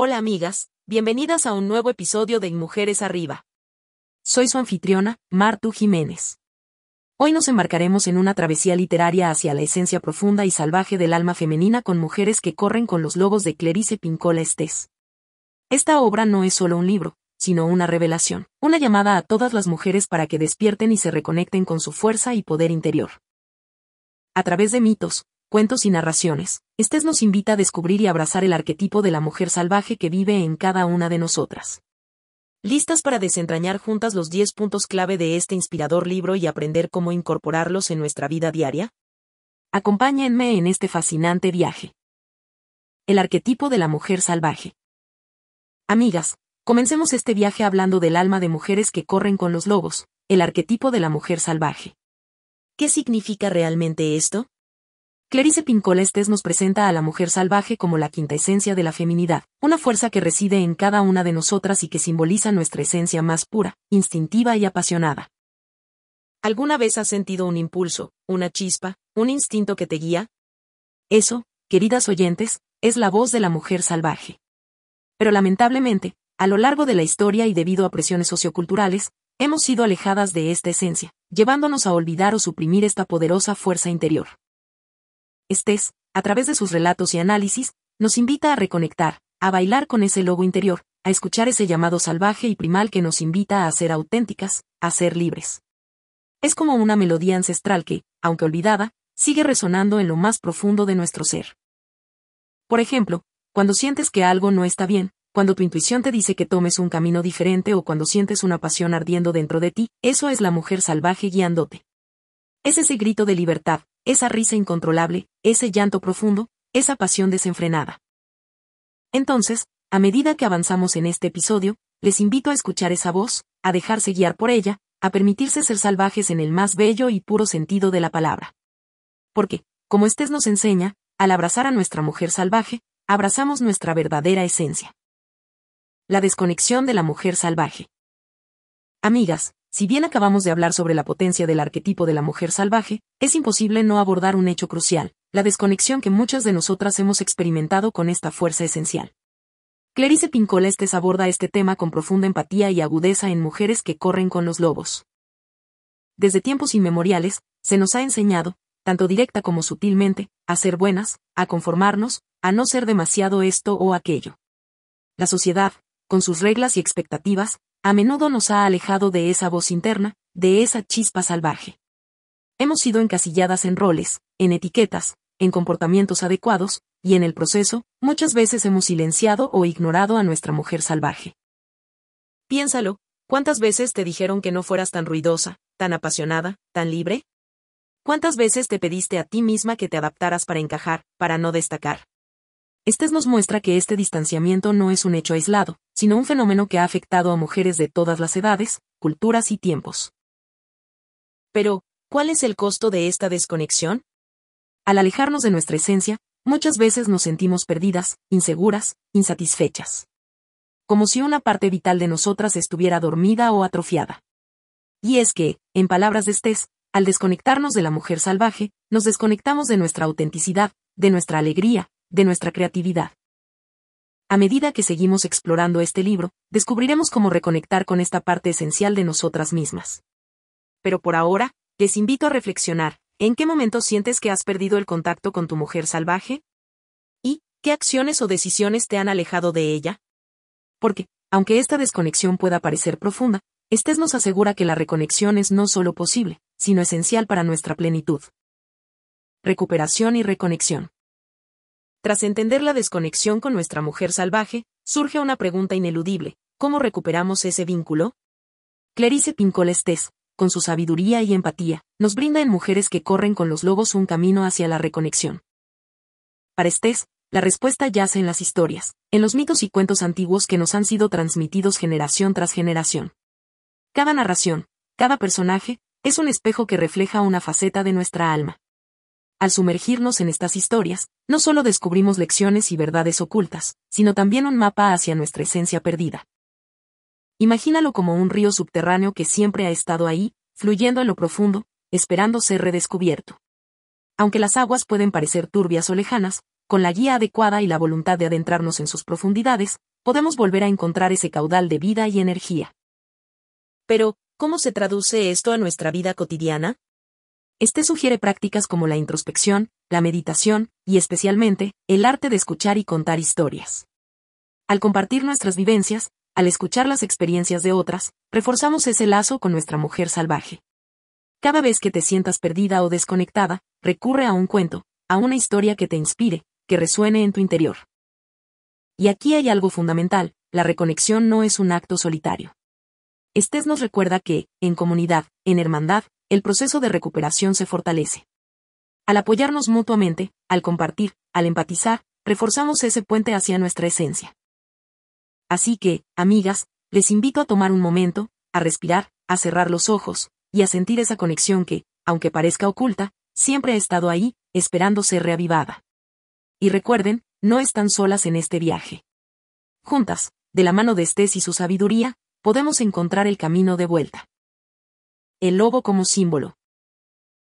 Hola amigas, bienvenidas a un nuevo episodio de Mujeres Arriba. Soy su anfitriona, Martu Jiménez. Hoy nos embarcaremos en una travesía literaria hacia la esencia profunda y salvaje del alma femenina con mujeres que corren con los lobos de Clarice Pincola Estés. Esta obra no es solo un libro, sino una revelación, una llamada a todas las mujeres para que despierten y se reconecten con su fuerza y poder interior. A través de mitos, cuentos y narraciones, Estés nos invita a descubrir y abrazar el arquetipo de la mujer salvaje que vive en cada una de nosotras. ¿Listas para desentrañar juntas los 10 puntos clave de este inspirador libro y aprender cómo incorporarlos en nuestra vida diaria? Acompáñenme en este fascinante viaje. El arquetipo de la mujer salvaje. Amigas, comencemos este viaje hablando del alma de mujeres que corren con los lobos, el arquetipo de la mujer salvaje. ¿Qué significa realmente esto? Clarice Pincola Estés nos presenta a la mujer salvaje como la quinta esencia de la feminidad, una fuerza que reside en cada una de nosotras y que simboliza nuestra esencia más pura, instintiva y apasionada. ¿Alguna vez has sentido un impulso, una chispa, un instinto que te guía? Eso, queridas oyentes, es la voz de la mujer salvaje. Pero lamentablemente, a lo largo de la historia y debido a presiones socioculturales, hemos sido alejadas de esta esencia, llevándonos a olvidar o suprimir esta poderosa fuerza interior. Estés, a través de sus relatos y análisis, nos invita a reconectar, a bailar con ese lobo interior, a escuchar ese llamado salvaje y primal que nos invita a ser auténticas, a ser libres. Es como una melodía ancestral que, aunque olvidada, sigue resonando en lo más profundo de nuestro ser. Por ejemplo, cuando sientes que algo no está bien, cuando tu intuición te dice que tomes un camino diferente o cuando sientes una pasión ardiendo dentro de ti, eso es la mujer salvaje guiándote. Es ese grito de libertad, esa risa incontrolable, ese llanto profundo, esa pasión desenfrenada. Entonces, a medida que avanzamos en este episodio, les invito a escuchar esa voz, a dejarse guiar por ella, a permitirse ser salvajes en el más bello y puro sentido de la palabra. Porque, como Estés nos enseña, al abrazar a nuestra mujer salvaje, abrazamos nuestra verdadera esencia. La desconexión de la mujer salvaje. Amigas, si bien acabamos de hablar sobre la potencia del arquetipo de la mujer salvaje, es imposible no abordar un hecho crucial, la desconexión que muchas de nosotras hemos experimentado con esta fuerza esencial. Clarice Pincolestes aborda este tema con profunda empatía y agudeza en mujeres que corren con los lobos. Desde tiempos inmemoriales, se nos ha enseñado, tanto directa como sutilmente, a ser buenas, a conformarnos, a no ser demasiado esto o aquello. La sociedad, con sus reglas y expectativas, a menudo nos ha alejado de esa voz interna, de esa chispa salvaje. Hemos sido encasilladas en roles, en etiquetas, en comportamientos adecuados, y en el proceso, muchas veces hemos silenciado o ignorado a nuestra mujer salvaje. Piénsalo, ¿cuántas veces te dijeron que no fueras tan ruidosa, tan apasionada, tan libre? ¿Cuántas veces te pediste a ti misma que te adaptaras para encajar, para no destacar? Estes nos muestra que este distanciamiento no es un hecho aislado, sino un fenómeno que ha afectado a mujeres de todas las edades, culturas y tiempos. Pero, ¿cuál es el costo de esta desconexión? Al alejarnos de nuestra esencia, muchas veces nos sentimos perdidas, inseguras, insatisfechas. Como si una parte vital de nosotras estuviera dormida o atrofiada. Y es que, en palabras de Estés, al desconectarnos de la mujer salvaje, nos desconectamos de nuestra autenticidad, de nuestra alegría, de nuestra creatividad. A medida que seguimos explorando este libro, descubriremos cómo reconectar con esta parte esencial de nosotras mismas. Pero por ahora, les invito a reflexionar, ¿en qué momento sientes que has perdido el contacto con tu mujer salvaje? ¿Y qué acciones o decisiones te han alejado de ella? Porque, aunque esta desconexión pueda parecer profunda, Estés nos asegura que la reconexión es no solo posible, sino esencial para nuestra plenitud. Recuperación y reconexión. Tras entender la desconexión con nuestra mujer salvaje, surge una pregunta ineludible, ¿cómo recuperamos ese vínculo? Clarice Pincol Estés, con su sabiduría y empatía, nos brinda en Mujeres que corren con los lobos un camino hacia la reconexión. Para Estés, la respuesta yace en las historias, en los mitos y cuentos antiguos que nos han sido transmitidos generación tras generación. Cada narración, cada personaje, es un espejo que refleja una faceta de nuestra alma. Al sumergirnos en estas historias, no solo descubrimos lecciones y verdades ocultas, sino también un mapa hacia nuestra esencia perdida. Imagínalo como un río subterráneo que siempre ha estado ahí, fluyendo en lo profundo, esperando ser redescubierto. Aunque las aguas pueden parecer turbias o lejanas, con la guía adecuada y la voluntad de adentrarnos en sus profundidades, podemos volver a encontrar ese caudal de vida y energía. Pero, ¿cómo se traduce esto a nuestra vida cotidiana? Este sugiere prácticas como la introspección, la meditación, y especialmente, el arte de escuchar y contar historias. Al compartir nuestras vivencias, al escuchar las experiencias de otras, reforzamos ese lazo con nuestra mujer salvaje. Cada vez que te sientas perdida o desconectada, recurre a un cuento, a una historia que te inspire, que resuene en tu interior. Y aquí hay algo fundamental, la reconexión no es un acto solitario. Estés nos recuerda que, en comunidad, en hermandad, el proceso de recuperación se fortalece. Al apoyarnos mutuamente, al compartir, al empatizar, reforzamos ese puente hacia nuestra esencia. Así que, amigas, les invito a tomar un momento, a respirar, a cerrar los ojos, y a sentir esa conexión que, aunque parezca oculta, siempre ha estado ahí, esperando ser reavivada. Y recuerden, no están solas en este viaje. Juntas, de la mano de Estés y su sabiduría, podemos encontrar el camino de vuelta. El lobo como símbolo.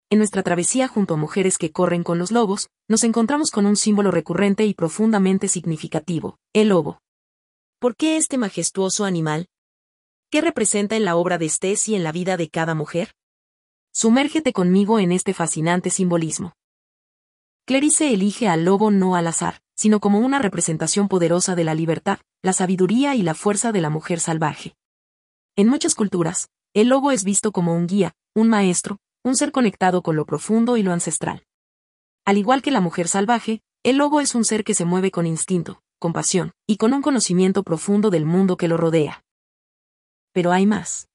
En nuestra travesía junto a mujeres que corren con los lobos, nos encontramos con un símbolo recurrente y profundamente significativo, el lobo. ¿Por qué este majestuoso animal? ¿Qué representa en la obra de Estés y en la vida de cada mujer? Sumérgete conmigo en este fascinante simbolismo. Clarice elige al lobo no al azar, sino como una representación poderosa de la libertad, la sabiduría y la fuerza de la mujer salvaje. En muchas culturas, el lobo es visto como un guía, un maestro, un ser conectado con lo profundo y lo ancestral. Al igual que la mujer salvaje, el lobo es un ser que se mueve con instinto, compasión, y con un conocimiento profundo del mundo que lo rodea. Pero hay más.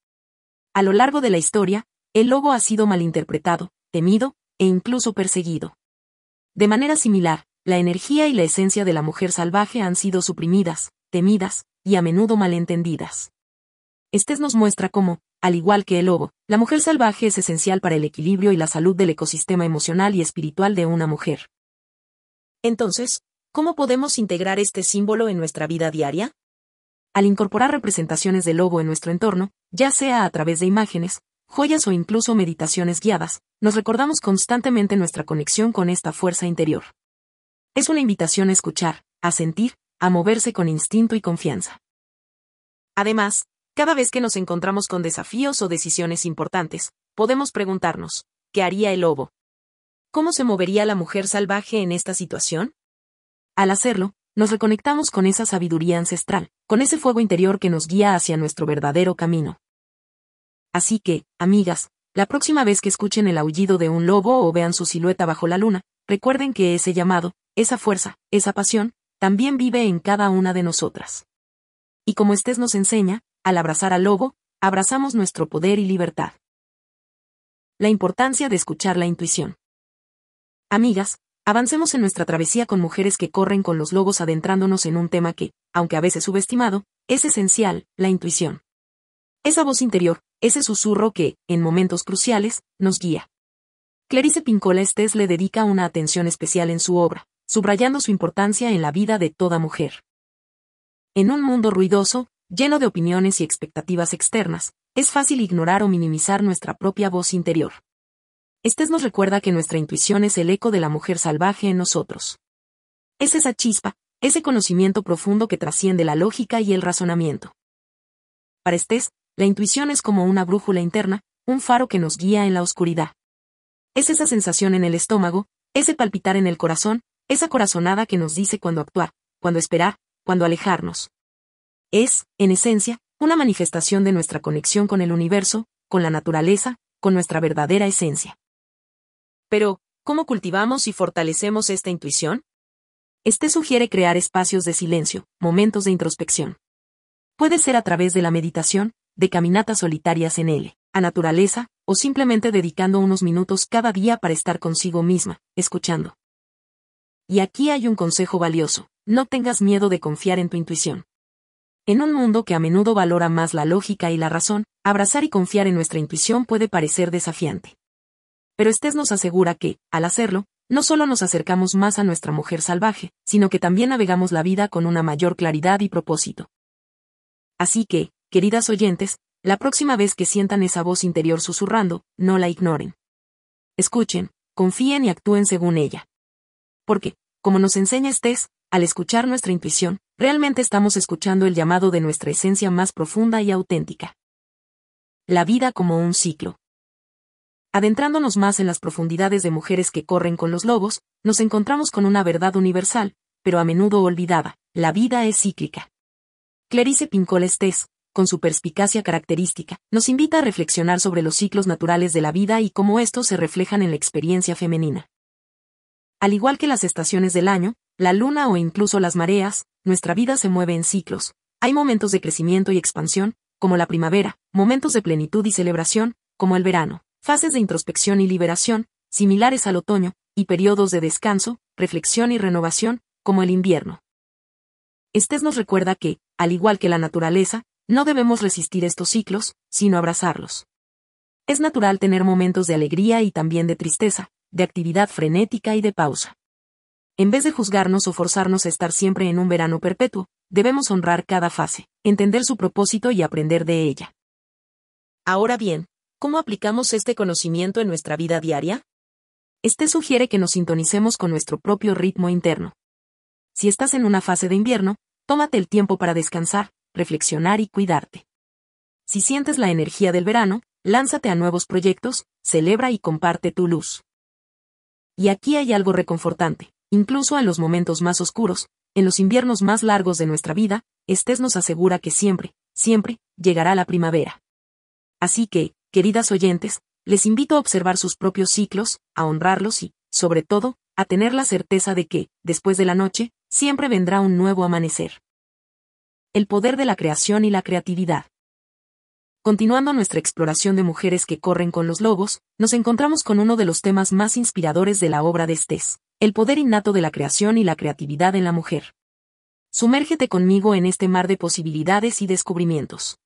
A lo largo de la historia, el lobo ha sido malinterpretado, temido, e incluso perseguido. De manera similar, la energía y la esencia de la mujer salvaje han sido suprimidas, temidas, y a menudo malentendidas. Estes nos muestra cómo, al igual que el lobo, la mujer salvaje es esencial para el equilibrio y la salud del ecosistema emocional y espiritual de una mujer. Entonces, ¿cómo podemos integrar este símbolo en nuestra vida diaria? Al incorporar representaciones del lobo en nuestro entorno, ya sea a través de imágenes, joyas o incluso meditaciones guiadas, nos recordamos constantemente nuestra conexión con esta fuerza interior. Es una invitación a escuchar, a sentir, a moverse con instinto y confianza. Además, cada vez que nos encontramos con desafíos o decisiones importantes, podemos preguntarnos, ¿qué haría el lobo? ¿Cómo se movería la mujer salvaje en esta situación? Al hacerlo, nos reconectamos con esa sabiduría ancestral, con ese fuego interior que nos guía hacia nuestro verdadero camino. Así que, amigas, la próxima vez que escuchen el aullido de un lobo o vean su silueta bajo la luna, recuerden que ese llamado, esa fuerza, esa pasión, también vive en cada una de nosotras. Y como Estés nos enseña, al abrazar al lobo, abrazamos nuestro poder y libertad. La importancia de escuchar la intuición. Amigas, avancemos en nuestra travesía con mujeres que corren con los lobos adentrándonos en un tema que, aunque a veces subestimado, es esencial, la intuición. Esa voz interior, ese susurro que, en momentos cruciales, nos guía. Clarice Pincola Estés le dedica una atención especial en su obra, subrayando su importancia en la vida de toda mujer. En un mundo ruidoso, lleno de opiniones y expectativas externas, es fácil ignorar o minimizar nuestra propia voz interior. Estés nos recuerda que nuestra intuición es el eco de la mujer salvaje en nosotros. Es esa chispa, ese conocimiento profundo que trasciende la lógica y el razonamiento. Para Estés, la intuición es como una brújula interna, un faro que nos guía en la oscuridad. Es esa sensación en el estómago, ese palpitar en el corazón, esa corazonada que nos dice cuándo actuar, cuándo esperar, cuándo alejarnos. Es, en esencia, una manifestación de nuestra conexión con el universo, con la naturaleza, con nuestra verdadera esencia. Pero, ¿cómo cultivamos y fortalecemos esta intuición? Este sugiere crear espacios de silencio, momentos de introspección. Puede ser a través de la meditación, de caminatas solitarias en él, a naturaleza, o simplemente dedicando unos minutos cada día para estar consigo misma, escuchando. Y aquí hay un consejo valioso, no tengas miedo de confiar en tu intuición. En un mundo que a menudo valora más la lógica y la razón, abrazar y confiar en nuestra intuición puede parecer desafiante. Pero Estés nos asegura que, al hacerlo, no solo nos acercamos más a nuestra mujer salvaje, sino que también navegamos la vida con una mayor claridad y propósito. Así que, queridas oyentes, la próxima vez que sientan esa voz interior susurrando, no la ignoren. Escuchen, confíen y actúen según ella. Porque, como nos enseña Estés, al escuchar nuestra intuición, realmente estamos escuchando el llamado de nuestra esencia más profunda y auténtica. La vida como un ciclo. Adentrándonos más en las profundidades de mujeres que corren con los lobos, nos encontramos con una verdad universal, pero a menudo olvidada, la vida es cíclica. Clarice Pincol Estés, con su perspicacia característica, nos invita a reflexionar sobre los ciclos naturales de la vida y cómo estos se reflejan en la experiencia femenina. Al igual que las estaciones del año, la luna o incluso las mareas, nuestra vida se mueve en ciclos. Hay momentos de crecimiento y expansión, como la primavera, momentos de plenitud y celebración, como el verano, fases de introspección y liberación, similares al otoño, y periodos de descanso, reflexión y renovación, como el invierno. Estés nos recuerda que, al igual que la naturaleza, no debemos resistir estos ciclos, sino abrazarlos. Es natural tener momentos de alegría y también de tristeza, de actividad frenética y de pausa. En vez de juzgarnos o forzarnos a estar siempre en un verano perpetuo, debemos honrar cada fase, entender su propósito y aprender de ella. Ahora bien, ¿cómo aplicamos este conocimiento en nuestra vida diaria? Este sugiere que nos sintonicemos con nuestro propio ritmo interno. Si estás en una fase de invierno, tómate el tiempo para descansar, reflexionar y cuidarte. Si sientes la energía del verano, lánzate a nuevos proyectos, celebra y comparte tu luz. Y aquí hay algo reconfortante, incluso en los momentos más oscuros, en los inviernos más largos de nuestra vida, Estés nos asegura que siempre, siempre, llegará la primavera. Así que, queridas oyentes, les invito a observar sus propios ciclos, a honrarlos y, sobre todo, a tener la certeza de que, después de la noche, siempre vendrá un nuevo amanecer el poder de la creación y la creatividad. Continuando nuestra exploración de mujeres que corren con los lobos, nos encontramos con uno de los temas más inspiradores de la obra de Estés, el poder innato de la creación y la creatividad en la mujer. Sumérgete conmigo en este mar de posibilidades y descubrimientos.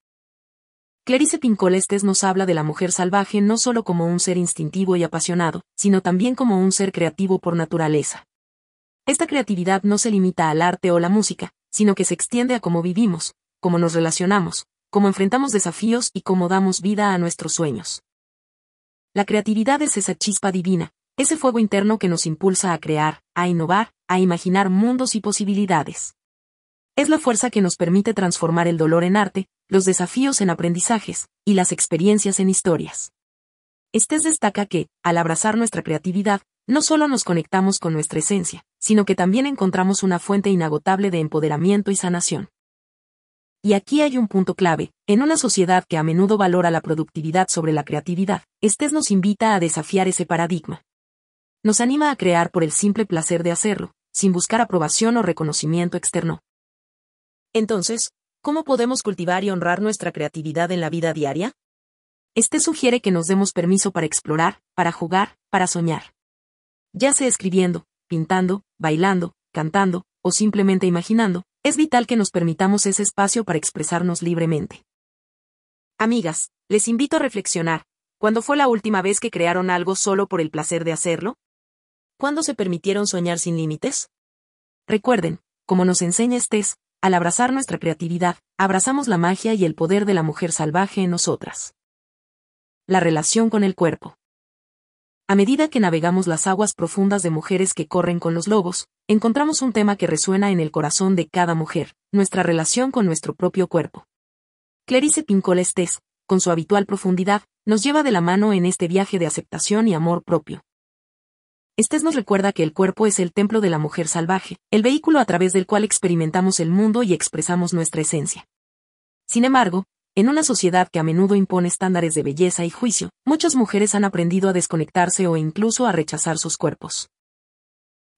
Clarice Pincolestes nos habla de la mujer salvaje no solo como un ser instintivo y apasionado, sino también como un ser creativo por naturaleza. Esta creatividad no se limita al arte o la música, sino que se extiende a cómo vivimos, cómo nos relacionamos, cómo enfrentamos desafíos y cómo damos vida a nuestros sueños. La creatividad es esa chispa divina, ese fuego interno que nos impulsa a crear, a innovar, a imaginar mundos y posibilidades. Es la fuerza que nos permite transformar el dolor en arte, los desafíos en aprendizajes, y las experiencias en historias. Estés destaca que, al abrazar nuestra creatividad, no solo nos conectamos con nuestra esencia, sino que también encontramos una fuente inagotable de empoderamiento y sanación. Y aquí hay un punto clave, en una sociedad que a menudo valora la productividad sobre la creatividad, Estés nos invita a desafiar ese paradigma. Nos anima a crear por el simple placer de hacerlo, sin buscar aprobación o reconocimiento externo. Entonces, ¿cómo podemos cultivar y honrar nuestra creatividad en la vida diaria? Este sugiere que nos demos permiso para explorar, para jugar, para soñar. Ya sea escribiendo, pintando, bailando, cantando, o simplemente imaginando, es vital que nos permitamos ese espacio para expresarnos libremente. Amigas, les invito a reflexionar. ¿Cuándo fue la última vez que crearon algo solo por el placer de hacerlo? ¿Cuándo se permitieron soñar sin límites? Recuerden, como nos enseña Estés, al abrazar nuestra creatividad, abrazamos la magia y el poder de la mujer salvaje en nosotras. La relación con el cuerpo. A medida que navegamos las aguas profundas de mujeres que corren con los lobos, encontramos un tema que resuena en el corazón de cada mujer, nuestra relación con nuestro propio cuerpo. Clarice Pincol Estés, con su habitual profundidad, nos lleva de la mano en este viaje de aceptación y amor propio. Estés nos recuerda que el cuerpo es el templo de la mujer salvaje, el vehículo a través del cual experimentamos el mundo y expresamos nuestra esencia. Sin embargo, en una sociedad que a menudo impone estándares de belleza y juicio, muchas mujeres han aprendido a desconectarse o incluso a rechazar sus cuerpos.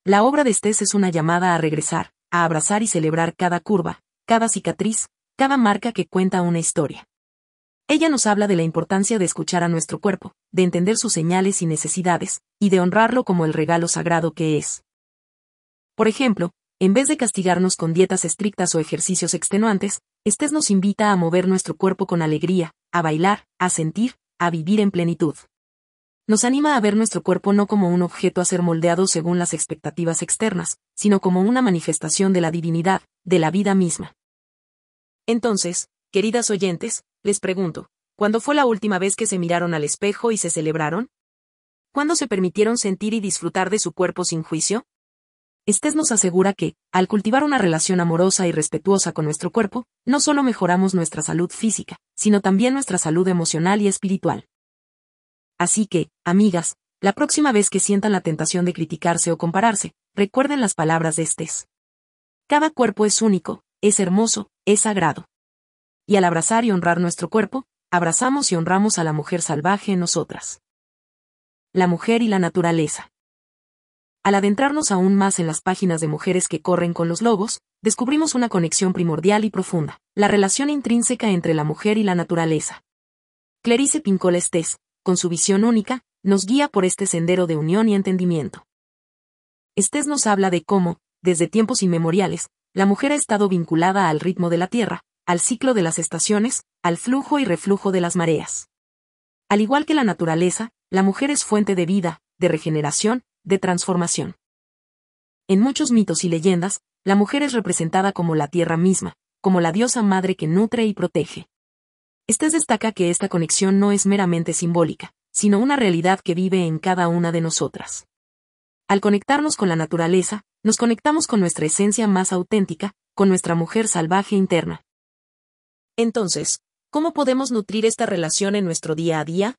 La obra de Estés es una llamada a regresar, a abrazar y celebrar cada curva, cada cicatriz, cada marca que cuenta una historia. Ella nos habla de la importancia de escuchar a nuestro cuerpo, de entender sus señales y necesidades, y de honrarlo como el regalo sagrado que es. Por ejemplo, en vez de castigarnos con dietas estrictas o ejercicios extenuantes, Estés nos invita a mover nuestro cuerpo con alegría, a bailar, a sentir, a vivir en plenitud. Nos anima a ver nuestro cuerpo no como un objeto a ser moldeado según las expectativas externas, sino como una manifestación de la divinidad, de la vida misma. Entonces, queridas oyentes, les pregunto, ¿cuándo fue la última vez que se miraron al espejo y se celebraron? ¿Cuándo se permitieron sentir y disfrutar de su cuerpo sin juicio? Estés nos asegura que, al cultivar una relación amorosa y respetuosa con nuestro cuerpo, no solo mejoramos nuestra salud física, sino también nuestra salud emocional y espiritual. Así que, amigas, la próxima vez que sientan la tentación de criticarse o compararse, recuerden las palabras de Estés. Cada cuerpo es único, es hermoso, es sagrado. Y al abrazar y honrar nuestro cuerpo, abrazamos y honramos a la mujer salvaje en nosotras. La mujer y la naturaleza. Al adentrarnos aún más en las páginas de mujeres que corren con los lobos, descubrimos una conexión primordial y profunda, la relación intrínseca entre la mujer y la naturaleza. Clarice Pincola Estés, con su visión única, nos guía por este sendero de unión y entendimiento. Estés nos habla de cómo, desde tiempos inmemoriales, la mujer ha estado vinculada al ritmo de la tierra, al ciclo de las estaciones, al flujo y reflujo de las mareas. Al igual que la naturaleza, la mujer es fuente de vida, de regeneración, de transformación. En muchos mitos y leyendas, la mujer es representada como la tierra misma, como la diosa madre que nutre y protege. Estés destaca que esta conexión no es meramente simbólica, sino una realidad que vive en cada una de nosotras. Al conectarnos con la naturaleza, nos conectamos con nuestra esencia más auténtica, con nuestra mujer salvaje interna. Entonces, ¿cómo podemos nutrir esta relación en nuestro día a día?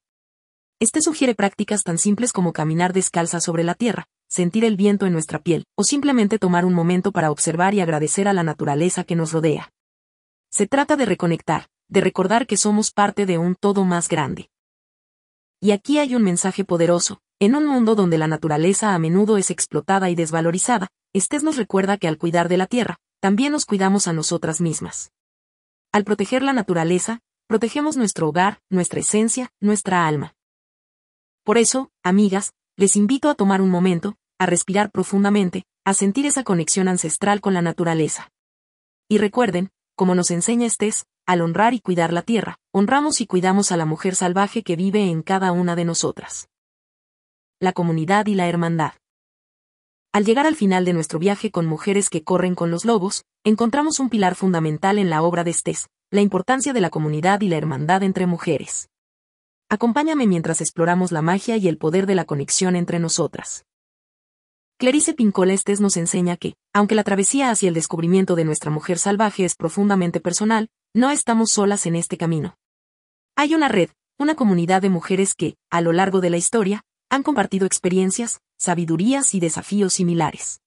Este sugiere prácticas tan simples como caminar descalza sobre la tierra, sentir el viento en nuestra piel, o simplemente tomar un momento para observar y agradecer a la naturaleza que nos rodea. Se trata de reconectar, de recordar que somos parte de un todo más grande. Y aquí hay un mensaje poderoso, en un mundo donde la naturaleza a menudo es explotada y desvalorizada, Estés nos recuerda que al cuidar de la tierra, también nos cuidamos a nosotras mismas. Al proteger la naturaleza, protegemos nuestro hogar, nuestra esencia, nuestra alma. Por eso, amigas, les invito a tomar un momento, a respirar profundamente, a sentir esa conexión ancestral con la naturaleza. Y recuerden, como nos enseña Estés, al honrar y cuidar la tierra, honramos y cuidamos a la mujer salvaje que vive en cada una de nosotras. La comunidad y la hermandad. Al llegar al final de nuestro viaje con mujeres que corren con los lobos, encontramos un pilar fundamental en la obra de Estés, la importancia de la comunidad y la hermandad entre mujeres. Acompáñame mientras exploramos la magia y el poder de la conexión entre nosotras. Clarice Pincolestes nos enseña que, aunque la travesía hacia el descubrimiento de nuestra mujer salvaje es profundamente personal, no estamos solas en este camino. Hay una red, una comunidad de mujeres que, a lo largo de la historia, han compartido experiencias, sabidurías y desafíos similares.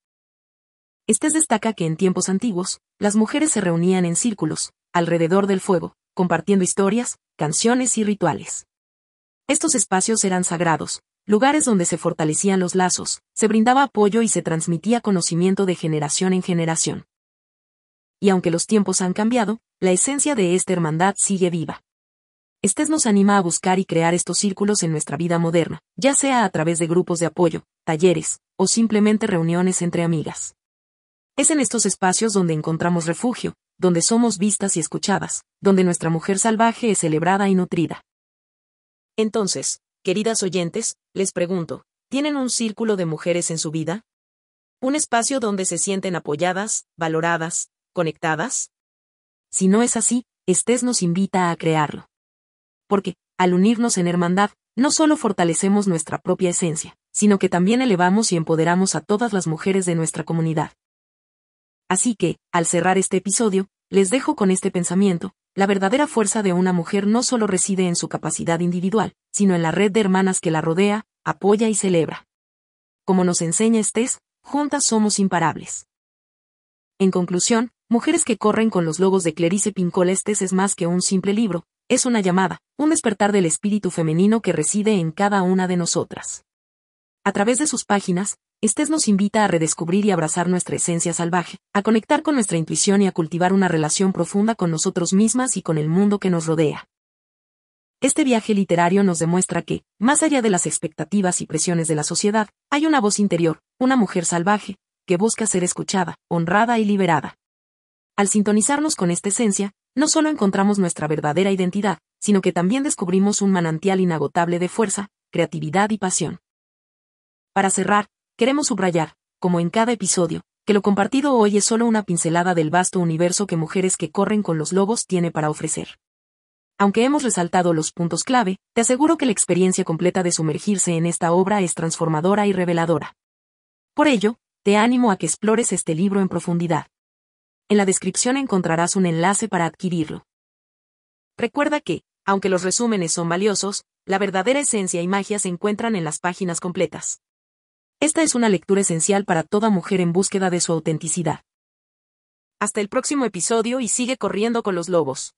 Estes destaca que en tiempos antiguos, las mujeres se reunían en círculos, alrededor del fuego, compartiendo historias, canciones y rituales. Estos espacios eran sagrados, lugares donde se fortalecían los lazos, se brindaba apoyo y se transmitía conocimiento de generación en generación. Y aunque los tiempos han cambiado, la esencia de esta hermandad sigue viva. Estés nos anima a buscar y crear estos círculos en nuestra vida moderna, ya sea a través de grupos de apoyo, talleres, o simplemente reuniones entre amigas. Es en estos espacios donde encontramos refugio, donde somos vistas y escuchadas, donde nuestra mujer salvaje es celebrada y nutrida. Entonces, queridas oyentes, les pregunto, ¿tienen un círculo de mujeres en su vida? ¿Un espacio donde se sienten apoyadas, valoradas, conectadas? Si no es así, Estés nos invita a crearlo. Porque, al unirnos en hermandad, no solo fortalecemos nuestra propia esencia, sino que también elevamos y empoderamos a todas las mujeres de nuestra comunidad. Así que, al cerrar este episodio, les dejo con este pensamiento, la verdadera fuerza de una mujer no solo reside en su capacidad individual, sino en la red de hermanas que la rodea, apoya y celebra. Como nos enseña Estés, juntas somos imparables. En conclusión, Mujeres que corren con los logos de Clarice Pincol Estés es más que un simple libro, es una llamada, un despertar del espíritu femenino que reside en cada una de nosotras. A través de sus páginas, Estés nos invita a redescubrir y abrazar nuestra esencia salvaje, a conectar con nuestra intuición y a cultivar una relación profunda con nosotros mismas y con el mundo que nos rodea. Este viaje literario nos demuestra que, más allá de las expectativas y presiones de la sociedad, hay una voz interior, una mujer salvaje, que busca ser escuchada, honrada y liberada. Al sintonizarnos con esta esencia, no solo encontramos nuestra verdadera identidad, sino que también descubrimos un manantial inagotable de fuerza, creatividad y pasión. Para cerrar, Queremos subrayar, como en cada episodio, que lo compartido hoy es solo una pincelada del vasto universo que Mujeres que corren con los lobos tiene para ofrecer. Aunque hemos resaltado los puntos clave, te aseguro que la experiencia completa de sumergirse en esta obra es transformadora y reveladora. Por ello, te animo a que explores este libro en profundidad. En la descripción encontrarás un enlace para adquirirlo. Recuerda que, aunque los resúmenes son valiosos, la verdadera esencia y magia se encuentran en las páginas completas. Esta es una lectura esencial para toda mujer en búsqueda de su autenticidad. Hasta el próximo episodio y sigue corriendo con los lobos.